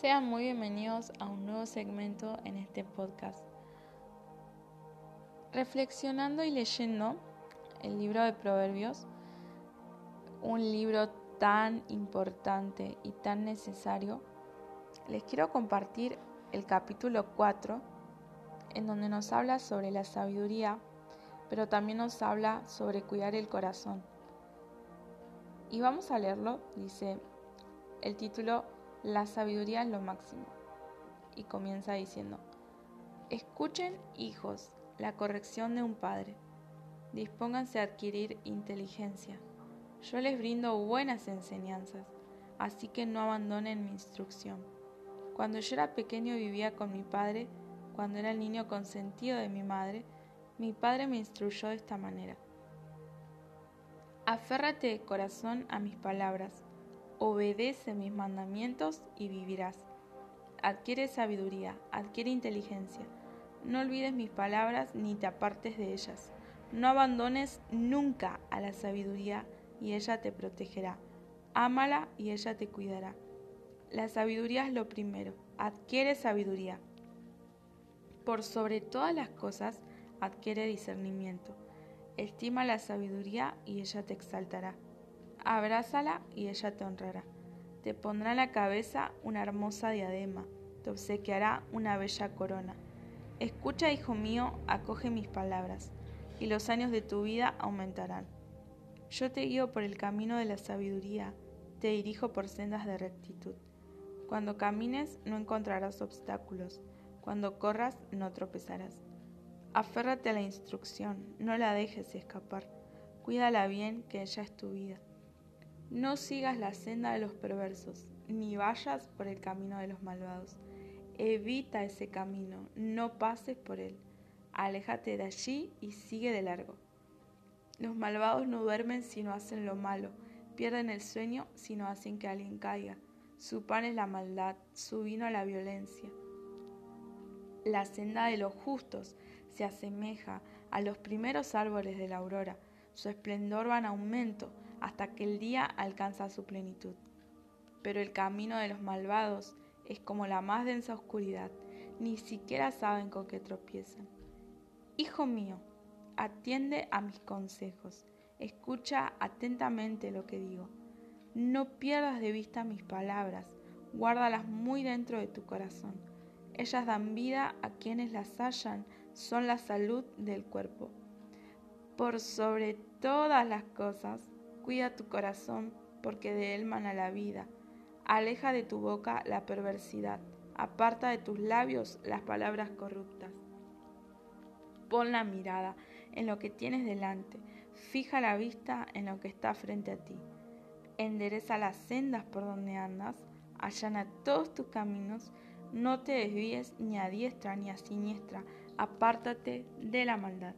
Sean muy bienvenidos a un nuevo segmento en este podcast. Reflexionando y leyendo el libro de Proverbios, un libro tan importante y tan necesario, les quiero compartir el capítulo 4, en donde nos habla sobre la sabiduría, pero también nos habla sobre cuidar el corazón. Y vamos a leerlo, dice el título La sabiduría es lo máximo. Y comienza diciendo, escuchen hijos la corrección de un padre, dispónganse a adquirir inteligencia. Yo les brindo buenas enseñanzas, así que no abandonen mi instrucción. Cuando yo era pequeño vivía con mi padre, cuando era el niño consentido de mi madre, mi padre me instruyó de esta manera. Aférrate de corazón a mis palabras, obedece mis mandamientos y vivirás. Adquiere sabiduría, adquiere inteligencia. No olvides mis palabras ni te apartes de ellas. No abandones nunca a la sabiduría y ella te protegerá. Ámala y ella te cuidará. La sabiduría es lo primero. Adquiere sabiduría. Por sobre todas las cosas, adquiere discernimiento. Estima la sabiduría y ella te exaltará. Abrázala y ella te honrará. Te pondrá en la cabeza una hermosa diadema, te obsequiará una bella corona. Escucha, hijo mío, acoge mis palabras, y los años de tu vida aumentarán. Yo te guío por el camino de la sabiduría, te dirijo por sendas de rectitud. Cuando camines no encontrarás obstáculos, cuando corras no tropezarás. Aférrate a la instrucción, no la dejes escapar, cuídala bien, que ella es tu vida. No sigas la senda de los perversos, ni vayas por el camino de los malvados. Evita ese camino, no pases por él. Aléjate de allí y sigue de largo. Los malvados no duermen si no hacen lo malo, pierden el sueño si no hacen que alguien caiga. Su pan es la maldad, su vino la violencia. La senda de los justos se asemeja a los primeros árboles de la aurora, su esplendor va en aumento hasta que el día alcanza su plenitud. Pero el camino de los malvados es como la más densa oscuridad, ni siquiera saben con qué tropiezan. Hijo mío, atiende a mis consejos, escucha atentamente lo que digo. No pierdas de vista mis palabras, guárdalas muy dentro de tu corazón. Ellas dan vida a quienes las hallan, son la salud del cuerpo. Por sobre todas las cosas, Cuida tu corazón, porque de él mana la vida. Aleja de tu boca la perversidad, aparta de tus labios las palabras corruptas. Pon la mirada en lo que tienes delante, fija la vista en lo que está frente a ti. Endereza las sendas por donde andas, allana todos tus caminos, no te desvíes ni a diestra ni a siniestra, apártate de la maldad.